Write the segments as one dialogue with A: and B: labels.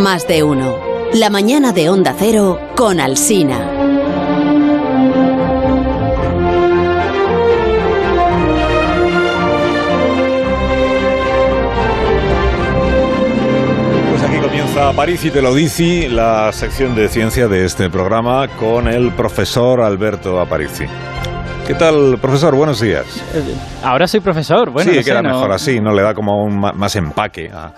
A: Más de uno. La mañana de Onda Cero con Alsina.
B: Pues aquí comienza París y te lo dice la sección de ciencia de este programa con el profesor Alberto Aparici. ¿Qué tal, profesor? Buenos días.
C: Ahora soy profesor, bueno.
B: sí,
C: no sé,
B: queda
C: no-
B: mejor así, ¿no? Le da como un más empaque a,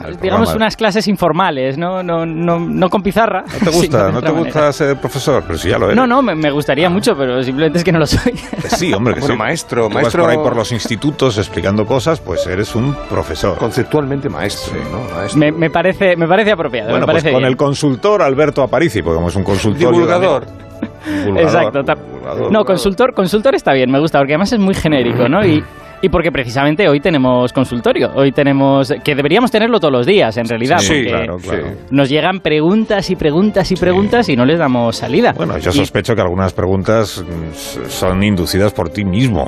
C: Digamos
B: programa.
C: unas clases informales, no, no, no, no con pizarra.
B: ¿No te gusta, ¿no te gusta ser profesor? Pero si ya lo eres.
C: No, no, me, me gustaría mucho, pero simplemente es que no lo soy.
B: Que sí, hombre, que
D: Bueno,
B: sí.
D: maestro,
B: Tú vas
D: maestro-
B: por ahí por los institutos explicando cosas, pues eres un profesor.
D: Conceptualmente maestro, ¿no? Maestro.
C: me, me parece, me parece apropiado.
B: bueno,
C: me
B: pues
C: parece
B: con
C: bien.
B: el consultor Alberto Aparici, porque como es un consultorio...
D: Divulgador.
B: Divulgador,
C: Exacto.
B: divulgador.
C: No, consultor, consultor está bien, me gusta, porque además es muy genérico, ¿no? Y, y porque precisamente hoy tenemos consultorio, hoy tenemos, que deberíamos tenerlo todos los días, en realidad,
B: Sí,
C: porque
B: claro, claro.
C: nos llegan preguntas y preguntas y preguntas y no les damos salida.
B: Bueno, yo
C: Y-
B: sospecho que algunas preguntas mm, son inducidas por ti mismo.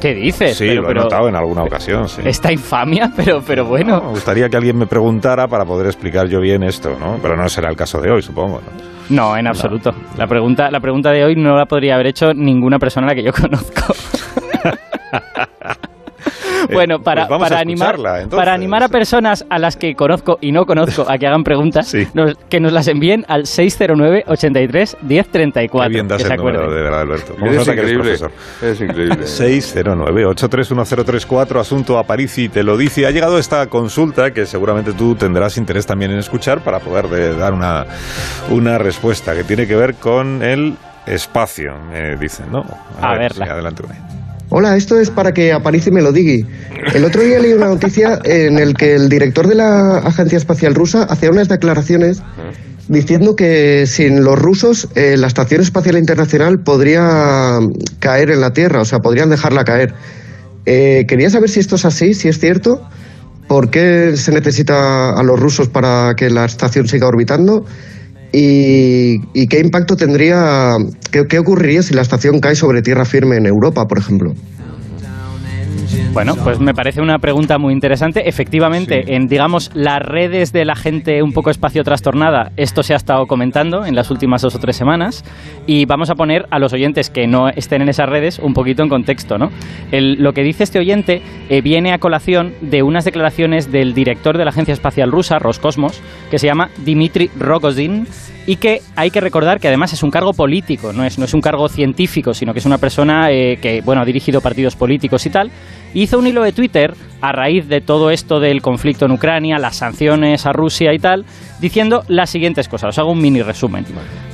C: ¿Qué dices?
B: Sí,
C: Pero-
B: lo
C: pero
B: he notado en alguna ocasión, sí.
C: Esta infamia, pero, pero bueno.
B: Me gustaría que alguien me preguntara para poder explicar yo bien esto, ¿no? Pero no será el caso de hoy, supongo. ¿no?
C: No, en absoluto. La pregunta, la pregunta de hoy no la podría haber hecho ninguna persona a la que yo conozco. bueno, para,
B: pues
C: para
B: a
C: animar, para animar a personas a las que conozco y no conozco a que hagan preguntas,
B: Sí.
C: nos- que nos las envíen al 609 83 1034.
B: Qué bien das
C: que se
B: el número,
C: acuerden.
B: de verdad, Alberto. ¿Cómo se
D: Es
B: nota que eres
D: increíble. Es increíble.
B: 609-831034, asunto a París y te lo dice. Ha llegado esta consulta que seguramente tú tendrás interés también en escuchar para poder de- dar una, una respuesta que tiene que ver con el espacio, me dicen, ¿no?
C: A
B: ver,
C: verla.
B: sí, adelante.
E: Hola, esto es para que Aparici me lo diga. El otro día leí una noticia en el que el director de la Agencia Espacial Rusa hacía unas declaraciones diciendo que sin los rusos eh, la Estación Espacial Internacional podría caer en la Tierra, o sea, podrían dejarla caer. Eh, quería saber si esto es así, si es cierto, por qué se necesita a los rusos para que la estación siga orbitando y, qué impacto tendría, qué ocurriría si la estación cae sobre tierra firme en Europa, por ejemplo.
C: Bueno, pues me parece una pregunta muy interesante. Efectivamente,
B: Sí.
C: en digamos las redes de la gente un poco espacio trastornada, esto se ha estado comentando en las últimas dos o tres semanas y vamos a poner a los oyentes que no estén en esas redes un poquito en contexto, ¿no? El- lo que dice este oyente eh, viene a colación de unas declaraciones del director de la agencia espacial rusa, Roscosmos, que se llama Dmitry Rogozin y que hay que recordar que además es un cargo político, no es, no es un cargo científico, sino que es una persona eh, que bueno, ha dirigido partidos políticos y tal. Hizo un hilo de Twitter a raíz de todo esto del conflicto en Ucrania, las sanciones a Rusia y tal, diciendo las siguientes cosas. Os hago un mini resumen.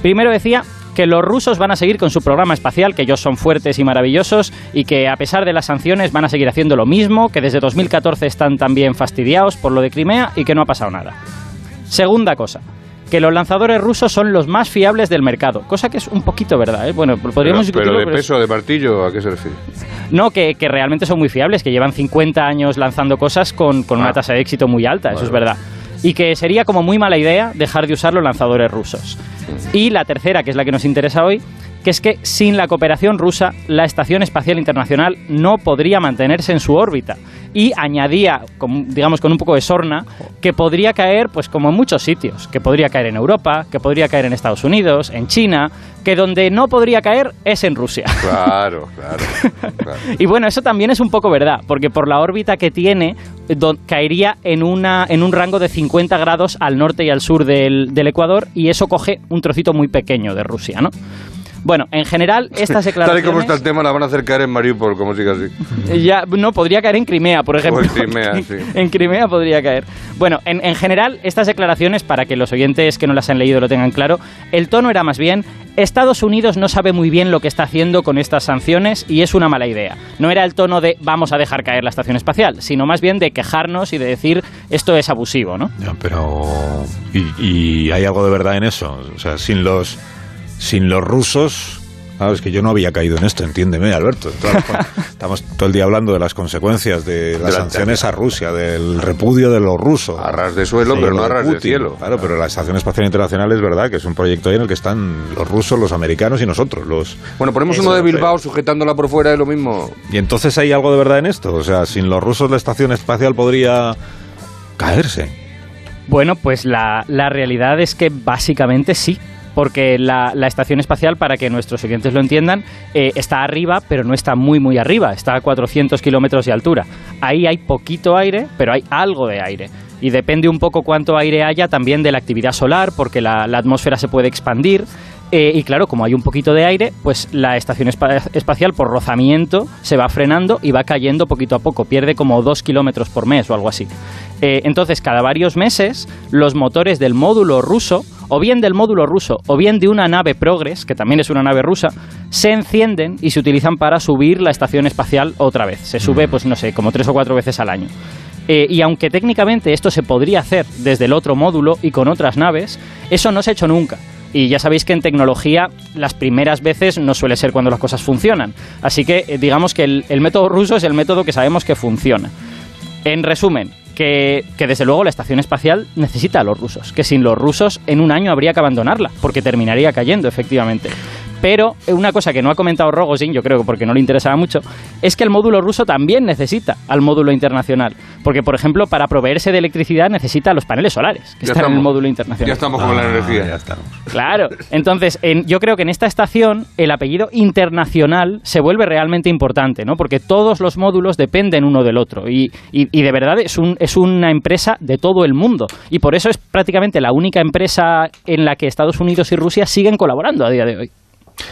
C: Primero decía que los rusos van a seguir con su programa espacial, que ellos son fuertes y maravillosos y que a pesar de las sanciones van a seguir haciendo lo mismo, que desde 2014 están también fastidiados por lo de Crimea y que no ha pasado nada. Segunda cosa, que los lanzadores rusos son los más fiables del mercado, cosa que es un poquito verdad. ¿eh? Bueno, podríamos
D: pero de
C: pero es-
D: peso, de martillo, ¿a qué se refiere?
C: no, que, que realmente son muy fiables, que llevan 50 años lanzando cosas con, con una
D: Ah.
C: tasa de éxito muy alta, eso es verdad. Y que sería como muy mala idea dejar de usar los lanzadores rusos. Y la tercera, que es la que nos interesa hoy, que es que sin la cooperación rusa, la Estación Espacial Internacional no podría mantenerse en su órbita. Y añadía, con- digamos con un poco de sorna, que podría caer, pues como en muchos sitios, que podría caer en Europa, que podría caer en Estados Unidos, en China, que donde no podría caer es en Rusia.
D: Claro, claro. claro.
C: Y bueno, eso también es un poco verdad, porque por la órbita que tiene, do- caería en, una, en un rango de 50 grados al norte y al sur del, del Ecuador, y eso coge un trocito muy pequeño de Rusia, ¿no? Bueno, en general, estas
D: Tal y
C: declaraciones...
D: como está el tema, la van a hacer caer en Mariupol, como siga así.
C: Ya, no, podría caer en Crimea, por ejemplo.
D: en Crimea, sí.
C: En Crimea podría caer. Bueno, en, en general, estas declaraciones, para que los oyentes que no las han leído lo tengan claro, el tono era más bien, Estados Unidos no sabe muy bien lo que está haciendo con estas sanciones y es una mala idea. No era el tono de vamos a dejar caer la estación espacial, sino más bien de quejarnos y de decir esto es abusivo, ¿no?
B: Ya, pero ¿y, y hay algo de verdad en eso? O sea, sin los sin los rusos, claro, es que yo no había caído en esto, entiéndeme, Alberto. Estamos todo el día hablando de las consecuencias de las
D: De la-
B: sanciones a Rusia, del repudio de los rusos.
D: A ras de suelo,
B: Sí,
D: pero no a
B: de
D: ras de
B: Putin.
D: cielo.
B: Claro, pero la Estación Espacial Internacional es verdad que es un proyecto ahí en el que están los rusos, los americanos y nosotros, los
D: Bueno, ponemos uno de Bilbao sujetándola por fuera y lo mismo.
B: y entonces hay algo de verdad en esto. O sea, sin los rusos la estación espacial podría caerse.
C: Bueno, pues la, la realidad es que básicamente sí porque la, estación espacial, para que nuestros oyentes lo entiendan, eh, está arriba, pero no está muy, muy arriba, está a 400 kilómetros de altura. Ahí hay poquito aire, pero hay algo de aire. Y depende un poco cuánto aire haya también de la actividad solar, porque la, atmósfera se puede expandir. Eh, y claro, como hay un poquito de aire, pues la estación espa espacial por rozamiento se va frenando y va cayendo poquito a poco. Pierde como dos kilómetros por mes o algo así. Eh, entonces, cada varios meses, los motores del módulo ruso, o bien del módulo ruso, o bien de una nave Progress, que también es una nave rusa, se encienden y se utilizan para subir la estación espacial otra vez. Se sube, pues no sé, como tres o cuatro veces al año. Eh, y aunque técnicamente esto se podría hacer desde el otro módulo y con otras naves, eso no se ha hecho nunca. Y ya sabéis que en tecnología las primeras veces no suele ser cuando las cosas funcionan. Así que eh, digamos que el, el método ruso es el método que sabemos que funciona. En resumen, que, desde luego la estación espacial necesita a los rusos, que sin los rusos en un año habría que abandonarla, porque terminaría cayendo, efectivamente. Pero una cosa que no ha comentado Rogozin, yo creo que porque no le interesaba mucho, es que el módulo ruso también necesita al módulo internacional. Porque, por ejemplo, para proveerse de electricidad necesita los paneles solares, que
D: Ya
C: están en el módulo internacional.
D: Ya estamos con la
B: Ah,
D: energía.
B: ya estamos.
C: Claro. Entonces, en- yo creo que en esta estación el apellido internacional se vuelve realmente importante, ¿no? Porque todos los módulos dependen uno del otro. Y, y- y de verdad es, un, es una empresa de todo el mundo. Y por eso es prácticamente la única empresa en la que Estados Unidos y Rusia siguen colaborando a día de hoy.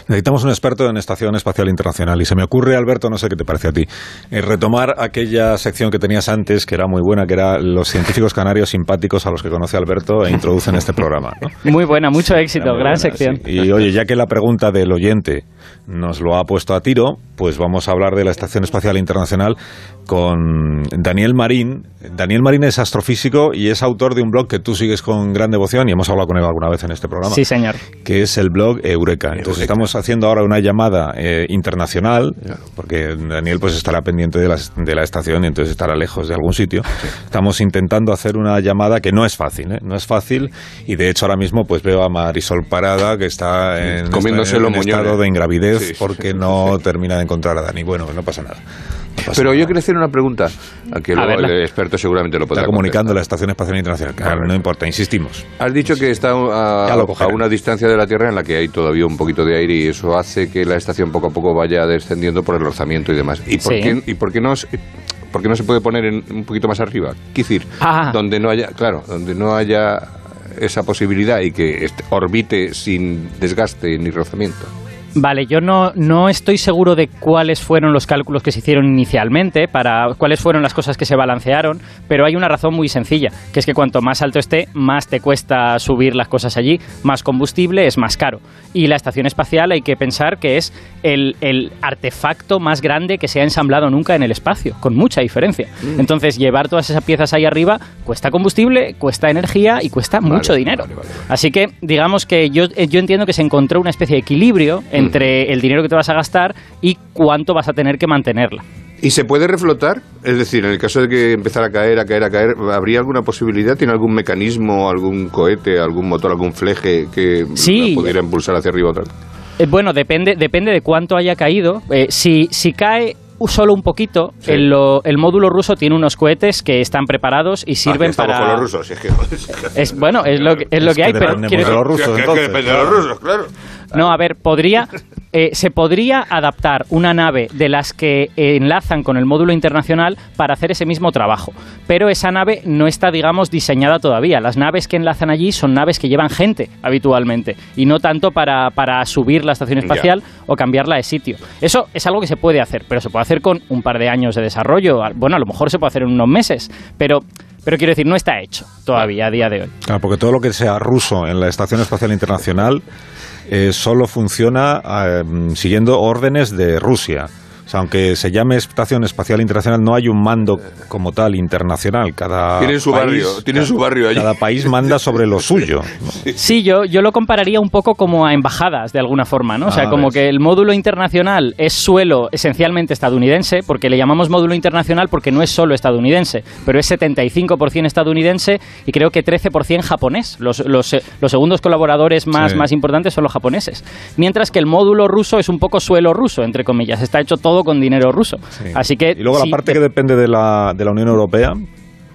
B: Necesitamos un experto en Estación Espacial Internacional. Y se me ocurre, Alberto, no sé qué te parece a ti, eh, retomar aquella sección que tenías antes, que era muy buena, que era los científicos canarios simpáticos a los que conoce Alberto e introducen este programa. ¿no?
C: Muy buena, mucho éxito, gran
B: buena,
C: sección.
B: sí. Y oye, ya que la pregunta del oyente nos lo ha puesto a tiro, pues vamos a hablar de la Estación Espacial Internacional con Daniel Marín. Daniel Marín es astrofísico y es autor de un blog que tú sigues con gran devoción y hemos hablado con él alguna vez en este programa
C: Sí, señor.
B: que es el blog Eureka. Entonces
D: Eureka.
B: estamos haciendo ahora una llamada eh, internacional, porque Daniel pues estará pendiente de la, de la estación y entonces estará lejos de algún sitio. Estamos intentando hacer una llamada que no es fácil, ¿eh? no es fácil y de hecho ahora mismo pues veo a Marisol Parada que está en,
D: Comiéndose
B: en
D: los
B: estado de ingravidez
D: Sí,
B: porque
D: sí,
B: no
D: sí.
B: termina de encontrar a Dani. Bueno, no pasa nada. No pasa
D: Pero
B: nada.
D: yo quiero hacer una pregunta, a que
C: A
D: luego el experto seguramente lo podrá
B: Está comunicando la. Estación Espacial Internacional. Claro, no importa, insistimos.
D: Has dicho que está a, una distancia de la Tierra en la que hay todavía un poquito de aire y eso hace que la estación poco a poco vaya descendiendo por el rozamiento y demás. ¿Y por,
C: Sí.
D: qué, y por qué no se- por qué no se puede poner en- un poquito más arriba? Quiero decir,
C: Ah.
D: donde no haya, claro, donde no haya esa posibilidad y que est- orbite sin desgaste ni rozamiento.
C: Vale, yo no, no estoy seguro de cuáles fueron los cálculos que se hicieron inicialmente, para cuáles fueron las cosas que se balancearon, pero hay una razón muy sencilla, que es que cuanto más alto esté, más te cuesta subir las cosas allí, más combustible es más caro. Y la estación espacial hay que pensar que es el, el artefacto más grande que se ha ensamblado nunca en el espacio, con mucha diferencia. Entonces, llevar todas esas piezas ahí arriba cuesta combustible, cuesta energía y cuesta mucho dinero.
D: vale, vale, vale.
C: Así que, digamos que yo, eh, yo entiendo que se encontró una especie de equilibrio entre el dinero que te vas a gastar y cuánto vas a tener que mantenerla.
D: ¿Y se puede reflotar? Es decir, en el caso de que empezara a caer, a caer, a caer, ¿habría alguna posibilidad? ¿Tiene algún mecanismo, algún cohete, algún motor, algún fleje que
C: Sí.
D: la pudiera impulsar hacia arriba otra vez?
C: Eh, bueno, depende, depende de cuánto haya caído. Eh, si, si cae solo un poquito,
D: Sí.
C: el, lo- el módulo ruso tiene unos cohetes que están preparados y
D: Ah,
C: sirven
D: estamos
C: para...
D: con los rusos. si es que,
C: Es, bueno, es lo que, es lo
B: Es
C: que
B: que
C: hay, pero
B: dependemos
C: quiero
B: de
C: decir-
B: los rusos,
D: Que- depende de los rusos, claro.
C: No, a ver, podría, eh, se podría adaptar una nave de las que enlazan con el módulo internacional para hacer ese mismo trabajo. Pero esa nave no está, digamos, diseñada todavía. Las naves que enlazan allí son naves que llevan gente habitualmente y no tanto para, para subir la estación
D: Ya.
C: espacial o cambiarla de sitio. Eso es algo que se puede hacer, pero se puede hacer con un par de años de desarrollo. Bueno, a lo mejor se puede hacer en unos meses, pero, pero quiero decir, no está hecho todavía a día de hoy.
B: Claro, porque todo lo que sea ruso en la Estación Espacial Internacional eh, solo funciona eh, siguiendo órdenes de Rusia. O sea, aunque se llame Estación Espacial Internacional, no hay un mando como tal internacional. Cada
D: Tienen su
B: país-
D: barrio, tienen su barrio allí.
B: Cada país manda sobre lo suyo. ¿no?
C: Sí, yo, yo lo compararía un poco como a embajadas, de alguna forma, ¿no? O sea,
B: Ah,
C: como
B: ves.
C: que el módulo internacional es suelo esencialmente estadounidense, porque le llamamos módulo internacional porque no es solo estadounidense, pero es 75% estadounidense y creo que 13% japonés. Los, los, los segundos colaboradores más,
B: Sí.
C: más importantes son los japoneses. Mientras que el módulo ruso es un poco suelo ruso, entre comillas. Está hecho todo con dinero ruso.
B: Sí.
C: Así que...
B: y luego
C: sí,
B: la parte que depende de la, de la Unión Europea,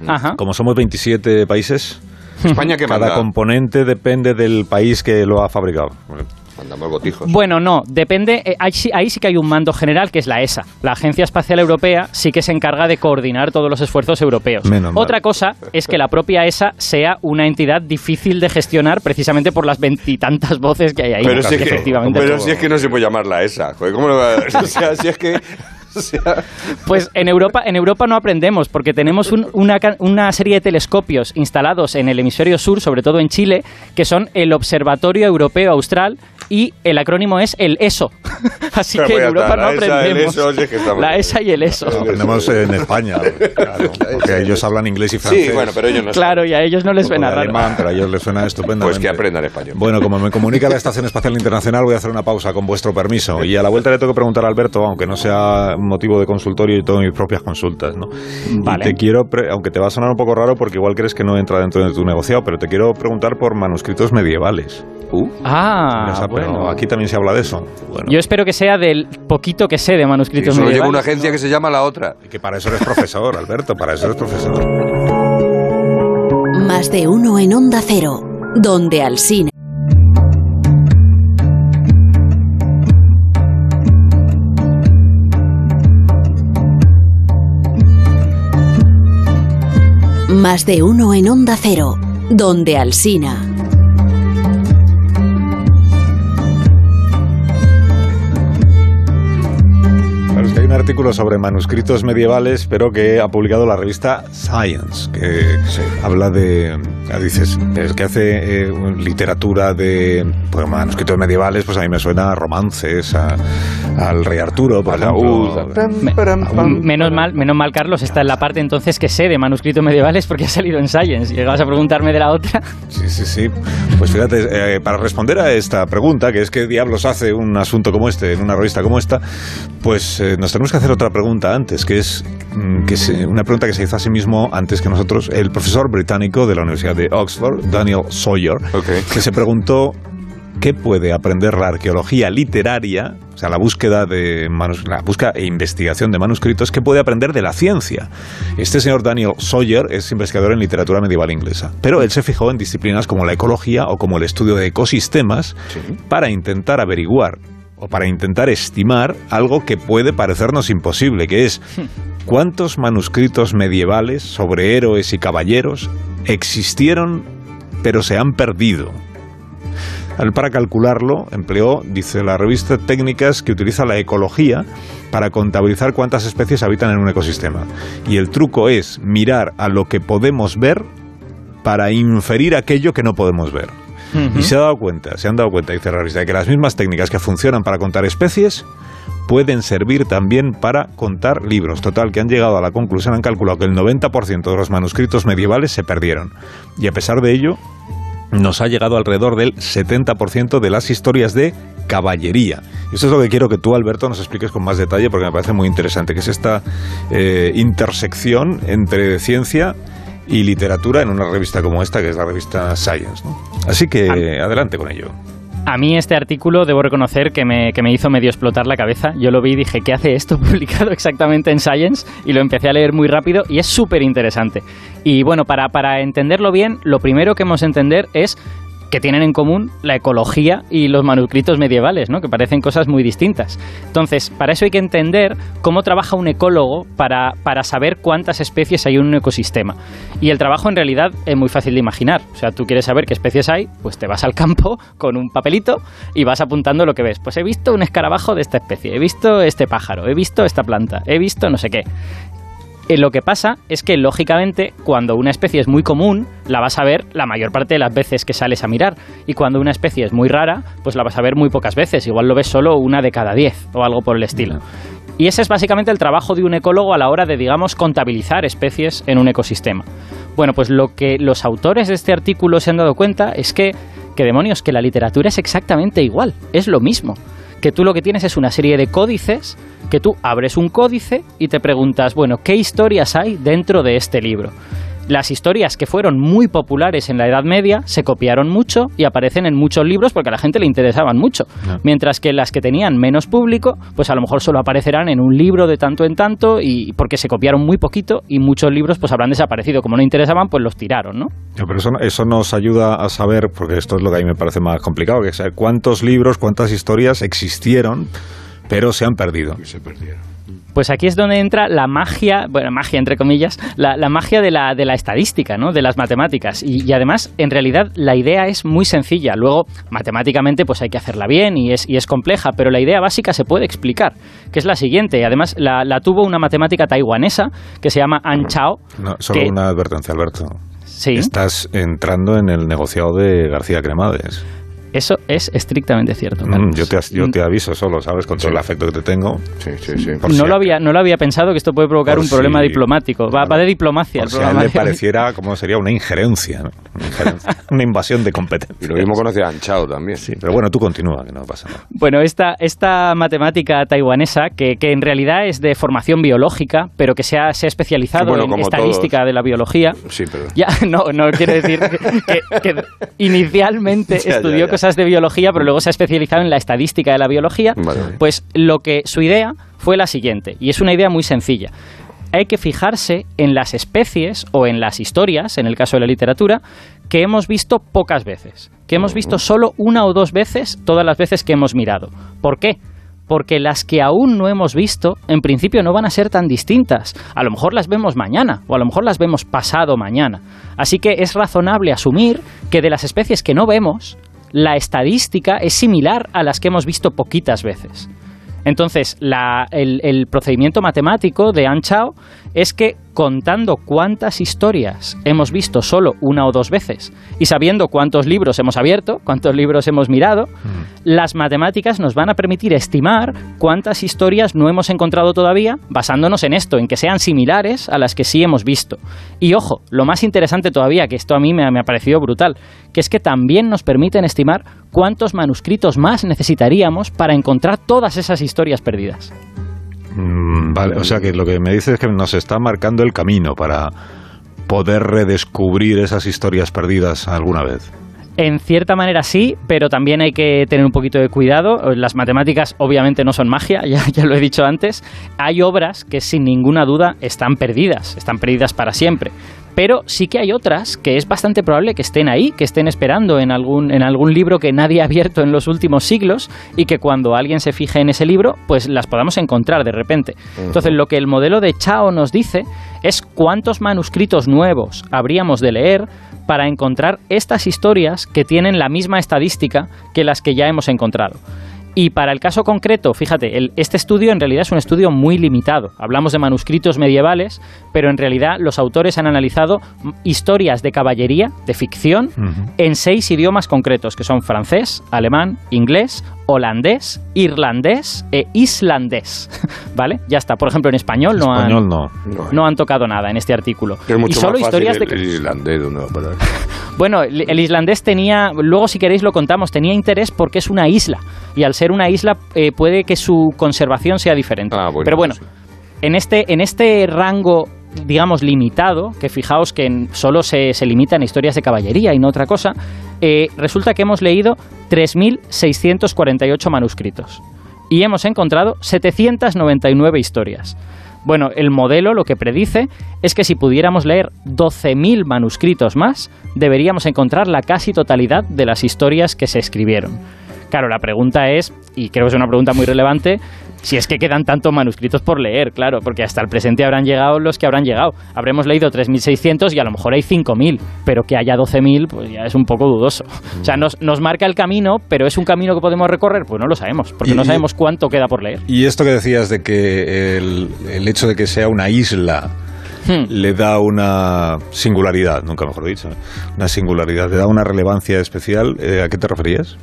C: Ajá.
B: como somos 27 países,
D: España que
B: Cada
D: manda.
B: componente depende del país que lo ha fabricado.
D: Mandamos botijos.
C: Bueno, no, depende. eh, ahí, sí, ahí sí que hay un mando general que es la ESA. La Agencia Espacial Europea sí que se encarga de coordinar todos los esfuerzos europeos.
B: Menos mal.
C: Otra cosa es que la propia ESA sea una entidad difícil de gestionar precisamente por las veintitantas voces que hay ahí.
F: Pero, si es, que,
C: efectivamente.
F: pero si es que no se puede llamarla esa. Joder, ¿cómo lo va a- O sea, si es que. o sea,
C: Pues en Europa, en Europa no aprendemos porque tenemos un- una, una serie de telescopios instalados en el hemisferio sur, sobre todo en Chile, que son el Observatorio Europeo Austral y el acrónimo es el ESO. Así que en Europa no
F: la ESA, el
C: aprendemos.
F: ESO, si es que estamos-
C: La ESA y el ESO.
B: Aprendemos en España, claro, porque ellos hablan inglés y francés.
F: sí, bueno, pero ellos no
C: Claro, y a ellos no les suena raro.
B: alemán, pero a ellos les suena estupendamente.
F: Pues que aprendan español.
B: Bueno, como me comunica la Estación Espacial Internacional, voy a hacer una pausa con vuestro permiso. Y a la vuelta le tengo que preguntar a Alberto, aunque no sea motivo de consultorio y tengo mis propias consultas, ¿no?
C: Vale.
B: Te quiero, pre- aunque te va a sonar un poco raro porque igual crees que no entra dentro de tu negociado, pero te quiero preguntar por manuscritos medievales.
C: Ah, bueno.
B: aquí también se habla de eso. Bueno,
C: Yo espero que sea del poquito que sé de manuscritos
F: Solo lleva una agencia que se llama La Otra.
B: y que para eso eres profesor, Alberto, para eso eres profesor.
A: Más de uno en Onda Cero, donde Alsina. Más de uno en Onda Cero, donde Alsina.
B: Un artículo sobre manuscritos medievales, pero que ha publicado la revista Science, que habla de, ah, dices, es que hace eh, literatura de pues, manuscritos medievales, pues a mí me suena a romances, a- al rey Arturo, por ejemplo.
C: Me- menos mal, menos mal, Carlos, está en la parte entonces que sé de manuscritos medievales porque ha salido en Science. Llegabas a preguntarme de la otra.
B: Sí, sí, sí. Pues fíjate, eh, para responder a esta pregunta, que es qué diablos hace un asunto como este en una revista como esta, pues eh, nos tenemos que hacer otra pregunta antes, que es mm, que una pregunta que se hizo a sí mismo antes que nosotros el profesor británico de la Universidad de Oxford, Daniel Sawyer, que se preguntó ¿Qué puede aprender la arqueología literaria, o sea, la búsqueda de manus- la búsqueda e investigación de manuscritos, qué puede aprender de la ciencia? Este señor Daniel Sawyer es investigador en literatura medieval inglesa, pero él se fijó en disciplinas como la ecología o como el estudio de ecosistemas para intentar averiguar o para intentar estimar algo que puede parecernos imposible, que es cuántos manuscritos medievales sobre héroes y caballeros existieron pero se han perdido. Para calcularlo, empleó, dice la revista, técnicas que utiliza la ecología para contabilizar cuántas especies habitan en un ecosistema. Y el truco es mirar a lo que podemos ver para inferir aquello que no podemos ver. Y se ha dado cuenta, se han dado cuenta, dice la de que las mismas técnicas que funcionan para contar especies pueden servir también para contar libros. Total, que han llegado a la conclusión, han calculado que el 90% de los manuscritos medievales se perdieron. Y a pesar de ello, nos ha llegado alrededor del 70% de las historias de caballería. Eso es lo que quiero que tú, Alberto, nos expliques con más detalle porque me parece muy interesante, que es esta eh, intersección entre ciencia y literatura en una revista como esta, que es la revista Science. ¿no? Así que adelante con ello.
C: A mí este artículo debo reconocer que me, que me hizo medio explotar la cabeza. Yo lo vi y dije, ¿qué hace esto publicado exactamente en Science? Y lo empecé a leer muy rápido y es súper interesante. Y bueno, para, para entenderlo bien, lo primero que hemos de entender es que tienen en común la ecología y los manuscritos medievales, ¿no? que parecen cosas muy distintas. Entonces, para eso hay que entender cómo trabaja un ecólogo para, para saber cuántas especies hay en un ecosistema. Y el trabajo en realidad es muy fácil de imaginar. O sea, tú quieres saber qué especies hay, pues te vas al campo con un papelito y vas apuntando lo que ves. Pues he visto un escarabajo de esta especie, he visto este pájaro, he visto esta planta, he visto no sé qué. Eh, lo que pasa es que, lógicamente, cuando una especie es muy común, la vas a ver la mayor parte de las veces que sales a mirar. Y cuando una especie es muy rara, pues la vas a ver muy pocas veces. Igual lo ves solo una de cada diez o algo por el estilo. Y ese es básicamente el trabajo de un ecólogo a la hora de, digamos, contabilizar especies en un ecosistema. Bueno, pues lo que los autores de este artículo se han dado cuenta es que, que demonios, que la literatura es exactamente igual, es lo mismo. Que tú lo que tienes es una serie de códices, que tú abres un códice y te preguntas, bueno, ¿qué historias hay dentro de este libro? Las historias que fueron muy populares en la Edad Media se copiaron mucho y aparecen en muchos libros porque a la gente le interesaban mucho. Mientras que las que tenían menos público, pues a lo mejor solo aparecerán en un libro de tanto en tanto y porque se copiaron muy poquito y muchos libros pues habrán desaparecido. Como no interesaban, pues los tiraron, ¿no?
B: No, pero eso, eso nos ayuda a saber, porque esto es lo que a mí me parece más complicado, que es saber cuántos libros, cuántas historias existieron, pero se han perdido.
D: Y se perdieron.
C: Pues aquí es donde entra la magia, bueno, magia entre comillas, la, la magia de la, de la estadística, ¿no? De las matemáticas. Y, y además, en realidad, la idea es muy sencilla. Luego, matemáticamente, pues hay que hacerla bien y es, y es compleja, pero la idea básica se puede explicar, que es la siguiente. Además, la, la tuvo una matemática taiwanesa que se llama An Chao.
B: No, solo
C: que-
B: una advertencia, Alberto.
C: Sí,
B: Estás entrando en el negociado de García Cremades.
C: Eso es estrictamente cierto.
B: Mm, yo, te, yo te aviso solo, ¿sabes? Con todo el afecto que te tengo.
D: Sí, sí, sí.
B: Por
C: no,
B: si
C: lo había, no lo había pensado que esto puede provocar
B: por
C: un problema diplomático. Va, va de diplomacia
B: Por
C: el
B: si a él
C: programa.
B: le pareciera como sería una injerencia, ¿no? Una, injerencia, una invasión de competencia.
F: Y lo mismo conoce a Anchao también.
B: Sí, pero bueno, tú continúa, que no pasa nada.
C: Bueno, esta, esta matemática taiwanesa, que, que en realidad es de formación biológica, pero que se ha, se ha especializado
F: Bueno,
C: en estadística de la biología.
F: Sí, perdón.
C: Ya, no, no quiero decir que, que inicialmente
F: Ya, ya,
C: estudió
F: ya.
C: Cosas de biología, pero luego se ha especializado en la estadística de la biología.
F: Vale.
C: Pues lo que su idea fue la siguiente, y es una idea muy sencilla. Hay que fijarse en las especies o en las historias, en el caso de la literatura, que hemos visto pocas veces, que hemos visto solo una o dos veces todas las veces que hemos mirado. ¿Por qué? Porque las que aún no hemos visto, en principio no van a ser tan distintas. A lo mejor las vemos mañana o a lo mejor las vemos pasado mañana. Así que es razonable asumir que de las especies que no vemos, la estadística es similar a las que hemos visto poquitas veces. Entonces, la- el, el procedimiento matemático de An Chao es que contando cuántas historias hemos visto solo una o dos veces y sabiendo cuántos libros hemos abierto, cuántos libros hemos mirado, las matemáticas nos van a permitir estimar cuántas historias no hemos encontrado todavía basándonos en esto, en que sean similares a las que sí hemos visto. Y ojo, lo más interesante todavía, que esto a mí me, me ha parecido brutal, que es que también nos permiten estimar cuántos manuscritos más necesitaríamos para encontrar todas esas historias perdidas.
B: Mm, vale, o sea que lo que me dices es que nos está marcando el camino para poder redescubrir esas historias perdidas alguna vez.
C: En cierta manera sí, pero también hay que tener un poquito de cuidado. Las matemáticas obviamente no son magia, ya, ya lo he dicho antes. Hay obras que sin ninguna duda están perdidas, están perdidas para siempre. Pero sí que hay otras que es bastante probable que estén ahí, que estén esperando en algún, en algún libro que nadie ha abierto en los últimos siglos y que cuando alguien se fije en ese libro, pues las podamos encontrar de repente. Entonces lo que el modelo de Chao nos dice es cuántos manuscritos nuevos habríamos de leer para encontrar estas historias que tienen la misma estadística que las que ya hemos encontrado. Y para el caso concreto, fíjate, el- este estudio en realidad es un estudio muy limitado. Hablamos de manuscritos medievales, pero en realidad los autores han analizado historias de caballería, de ficción, en seis idiomas concretos, que son francés, alemán, inglés, holandés, irlandés e islandés. ¿Vale? Ya está. Por ejemplo, en español no han,
B: Español no.
C: no han tocado nada en este artículo.
F: Es mucho
C: y solo
F: más fácil
C: historias
F: el,
C: de...
F: el islandés, ¿dónde va a parar?
C: Bueno, el islandés tenía, luego si queréis lo contamos, tenía interés porque es una isla y al ser una isla eh, puede que su conservación sea diferente.
F: Ah, bueno,
C: Pero bueno,
F: sí.
C: en este, en este rango, digamos, limitado, que fijaos que en- solo se, se limitan a historias de caballería y no otra cosa, eh, resulta que hemos leído 3.648 manuscritos y hemos encontrado 799 historias. Bueno, el modelo lo que predice es que si pudiéramos leer 12.000 manuscritos más, deberíamos encontrar la casi totalidad de las historias que se escribieron. Claro, la pregunta es, y creo que es una pregunta muy relevante, si es que quedan tantos manuscritos por leer, claro, porque hasta el presente habrán llegado los que habrán llegado. Habremos leído 3.600 y a lo mejor hay 5.000, pero que haya 12.000, pues ya es un poco dudoso. O sea, nos, nos marca el camino, pero ¿es un camino que podemos recorrer? Pues no lo sabemos, porque
B: Y-
C: no sabemos cuánto queda por leer.
B: Y esto que decías de que el, el hecho de que sea una isla
C: Hmm.
B: le da una singularidad, nunca mejor dicho, ¿eh? una singularidad, le da una relevancia especial, eh, ¿a qué te referías?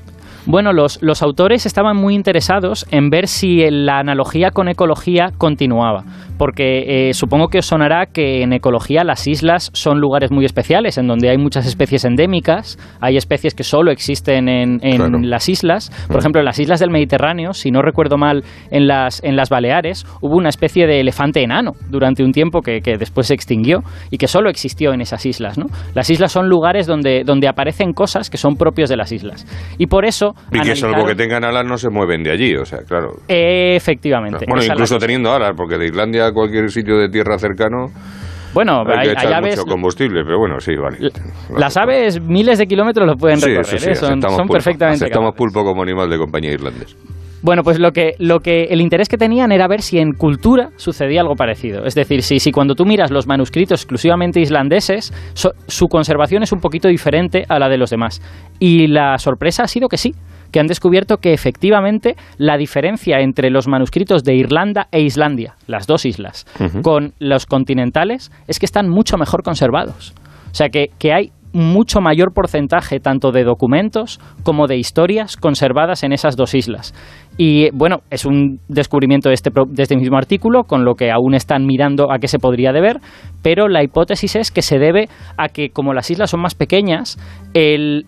C: Bueno, los, los autores estaban muy interesados en ver si la analogía con ecología continuaba. Porque eh, supongo que os sonará que en ecología las islas son lugares muy especiales, en donde hay muchas especies endémicas, hay especies que solo existen en, en las islas. Por ejemplo, en las islas del Mediterráneo, si no recuerdo mal, en las, en las Baleares hubo una especie de elefante enano durante un tiempo que, que después se extinguió y que solo existió en esas islas. ¿no? Las islas son lugares donde, donde aparecen cosas que son propios de las islas. Y por eso...
D: Y que salvo que tengan alas no se mueven de allí, o sea, claro.
C: Efectivamente.
D: Bueno, incluso teniendo alas, porque de Islandia a cualquier sitio de tierra cercano...
C: Bueno,
D: hay,
C: hay,
D: mucho combustible, pero bueno, sí, vale.
C: Las aves miles de kilómetros lo pueden recorrer, ¿eh? son, son perfectamente
D: Aceptamos pulpo como animal de compañía irlandés.
C: Bueno, pues lo que, lo que el interés que tenían era ver si en cultura sucedía algo parecido. Es decir, si, si cuando tú miras los manuscritos exclusivamente islandeses, su conservación es un poquito diferente a la de los demás. Y la sorpresa ha sido que sí, que han descubierto que efectivamente la diferencia entre los manuscritos de Irlanda e Islandia, las dos islas, con los continentales, es que están mucho mejor conservados. O sea que, que hay mucho mayor porcentaje tanto de documentos como de historias conservadas en esas dos islas. Y bueno, es un descubrimiento de este, de este mismo artículo, con lo que aún están mirando a qué se podría deber, pero la hipótesis es que se debe a que como las islas son más pequeñas, el,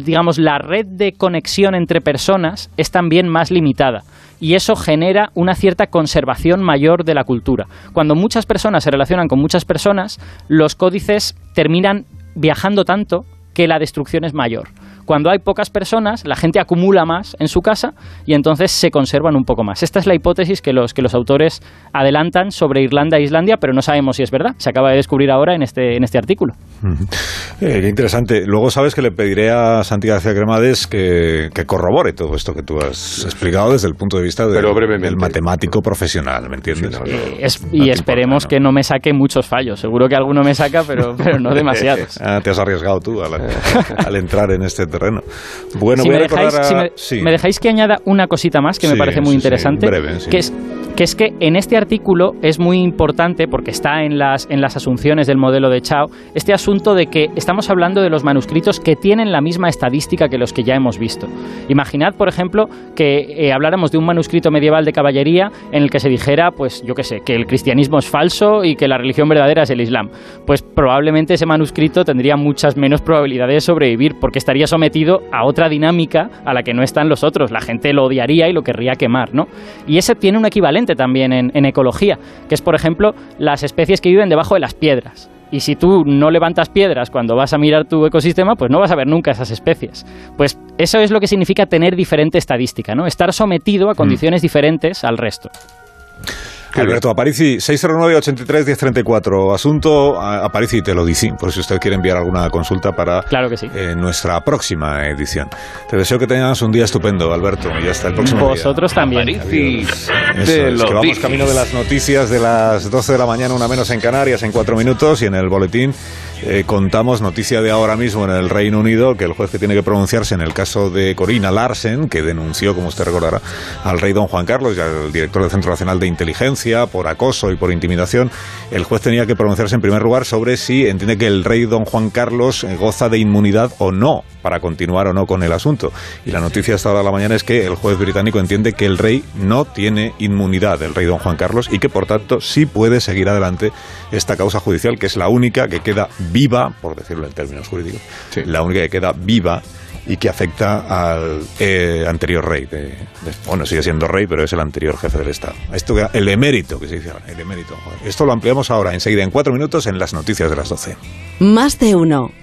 C: digamos, la red de conexión entre personas es también más limitada y eso genera una cierta conservación mayor de la cultura. Cuando muchas personas se relacionan con muchas personas, los códices terminan viajando tanto que la destrucción es mayor. Cuando hay pocas personas, la gente acumula más en su casa y entonces se conservan un poco más. Esta es la hipótesis que los, que los autores adelantan sobre Irlanda e Islandia, pero no sabemos si es verdad. Se acaba de descubrir ahora en este, en este artículo.
B: Eh, qué interesante. Luego sabes que le pediré a Santi García Cremades que, que, corrobore todo esto que tú has explicado desde el punto de vista del matemático profesional, ¿me entiendes?
C: Eh, y esperemos que no me saque muchos fallos. Seguro que alguno me saca, pero, pero no demasiados.
B: ah, te has arriesgado tú al, al entrar en este terreno.
C: Bueno, si, me, dejáis, me, dejáis, que añada una cosita más que me parece muy interesante, que es que es que en este artículo es muy importante, porque está en las, en las asunciones del modelo de Chao, este asunto de que estamos hablando de los manuscritos que tienen la misma estadística que los que ya hemos visto. Imaginad, por ejemplo, que eh, habláramos de un manuscrito medieval de caballería en el que se dijera, pues yo qué sé, que el cristianismo es falso y que la religión verdadera es el Islam. Pues probablemente ese manuscrito tendría muchas menos probabilidades de sobrevivir, porque estaría sometido a otra dinámica a la que no están los otros. La gente lo odiaría y lo querría quemar, ¿no? Y ese tiene un equivalente también en, ecología, que es, por ejemplo, las especies que viven debajo de las piedras. Y si tú no levantas piedras cuando vas a mirar tu ecosistema, pues no vas a ver nunca esas especies. Pues eso es lo que significa tener diferente estadística, ¿no? Estar sometido a condiciones mm. diferentes al resto.
B: Alberto Aparici, 609-83-1034. Asunto Aparici te lo dice, por si usted quiere enviar alguna consulta para
C: claro que sí.
B: Eh, nuestra próxima edición. Te deseo que tengas un día estupendo, Alberto, y hasta el próximo
C: Vosotros también.
B: Aparici, lo que vamos camino de las noticias de las 12 de la mañana, una menos en Canarias, en cuatro minutos, y en el boletín eh, contamos noticia de ahora mismo en el Reino Unido que el juez que tiene que pronunciarse en el caso de Corina Larsen, que denunció, como usted recordará, al rey don Juan Carlos y al director del Centro Nacional de Inteligencia por acoso y por intimidación, el juez tenía que pronunciarse en primer lugar sobre si entiende que el rey don Juan Carlos goza de inmunidad o no para continuar o no con el asunto. Y la noticia hasta ahora de la mañana es que el juez británico entiende que el rey no tiene inmunidad, el rey don Juan Carlos, y que por tanto sí puede seguir adelante esta causa judicial, que es la única que queda viva, por decirlo en términos jurídicos, la única que queda viva y que afecta al eh, anterior rey. De, bueno, sigue siendo rey, pero es el anterior jefe del Estado. Esto, el emérito, que se dice el emérito. Esto lo ampliamos ahora, enseguida, en cuatro minutos, en las noticias de las doce.
A: Más de uno.